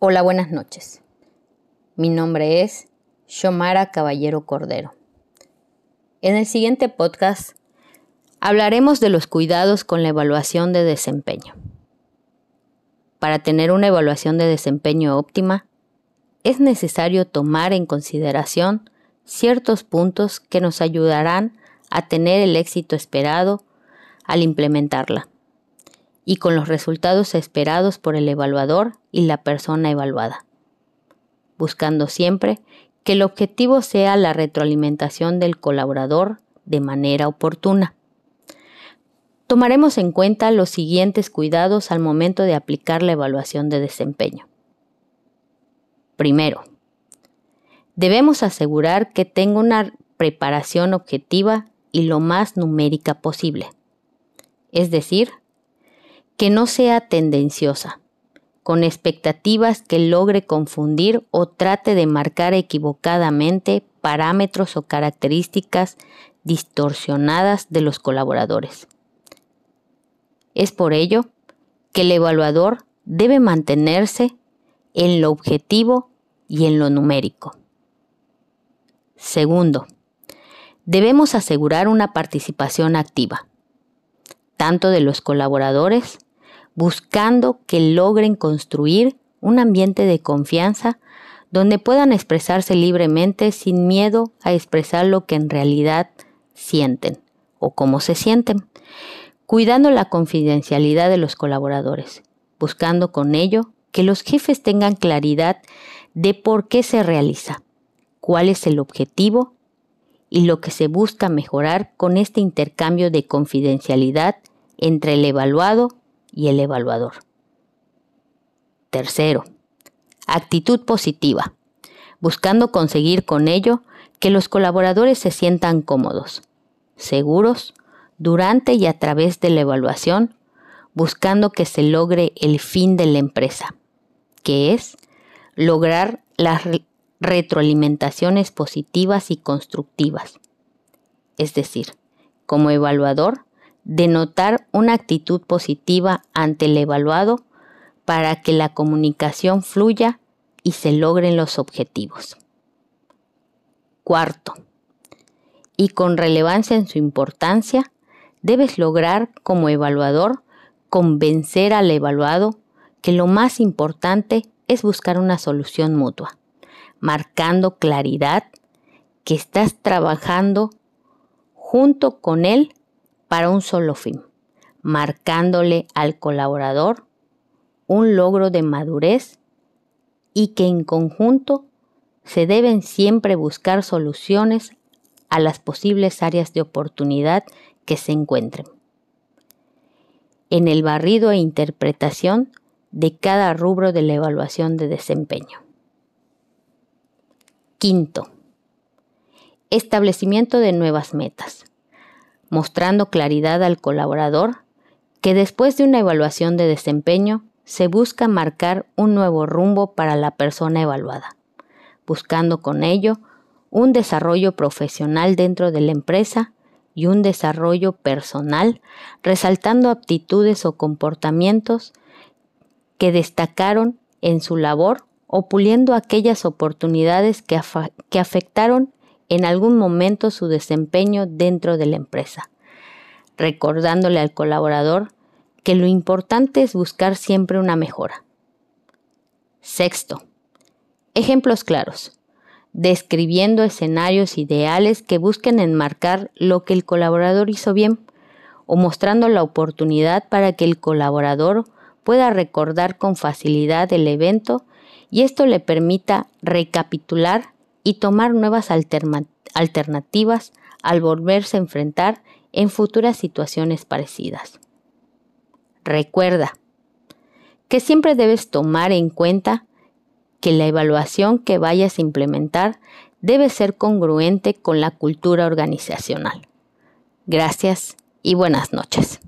Hola, buenas noches. Mi nombre es Shomara Caballero Cordero. En el siguiente podcast hablaremos de los cuidados con la evaluación de desempeño. Para tener una evaluación de desempeño óptima, es necesario tomar en consideración ciertos puntos que nos ayudarán a tener el éxito esperado al implementarla y con los resultados esperados por el evaluador y la persona evaluada, buscando siempre que el objetivo sea la retroalimentación del colaborador de manera oportuna. Tomaremos en cuenta los siguientes cuidados al momento de aplicar la evaluación de desempeño. Primero, debemos asegurar que tenga una preparación objetiva y lo más numérica posible, es decir, que no sea tendenciosa, con expectativas que logre confundir o trate de marcar equivocadamente parámetros o características distorsionadas de los colaboradores. Es por ello que el evaluador debe mantenerse en lo objetivo y en lo numérico. Segundo, debemos asegurar una participación activa, tanto de los colaboradores buscando que logren construir un ambiente de confianza donde puedan expresarse libremente sin miedo a expresar lo que en realidad sienten o cómo se sienten, cuidando la confidencialidad de los colaboradores, buscando con ello que los jefes tengan claridad de por qué se realiza, cuál es el objetivo y lo que se busca mejorar con este intercambio de confidencialidad entre el evaluado y el evaluador. Tercero, actitud positiva, buscando conseguir con ello que los colaboradores se sientan cómodos, seguros, durante y a través de la evaluación, buscando que se logre el fin de la empresa, que es lograr las retroalimentaciones positivas y constructivas. Es decir, como evaluador, denotar una actitud positiva ante el evaluado para que la comunicación fluya y se logren los objetivos. Cuarto, y con relevancia en su importancia, debes lograr como evaluador convencer al evaluado que lo más importante es buscar una solución mutua, marcando claridad que estás trabajando junto con él para un solo fin, marcándole al colaborador un logro de madurez y que en conjunto se deben siempre buscar soluciones a las posibles áreas de oportunidad que se encuentren. En el barrido e interpretación de cada rubro de la evaluación de desempeño. Quinto, establecimiento de nuevas metas mostrando claridad al colaborador que después de una evaluación de desempeño se busca marcar un nuevo rumbo para la persona evaluada, buscando con ello un desarrollo profesional dentro de la empresa y un desarrollo personal, resaltando aptitudes o comportamientos que destacaron en su labor o puliendo aquellas oportunidades que, que afectaron en algún momento su desempeño dentro de la empresa, recordándole al colaborador que lo importante es buscar siempre una mejora. Sexto, ejemplos claros, describiendo escenarios ideales que busquen enmarcar lo que el colaborador hizo bien o mostrando la oportunidad para que el colaborador pueda recordar con facilidad el evento y esto le permita recapitular y tomar nuevas alternativas al volverse a enfrentar en futuras situaciones parecidas. Recuerda que siempre debes tomar en cuenta que la evaluación que vayas a implementar debe ser congruente con la cultura organizacional. Gracias y buenas noches.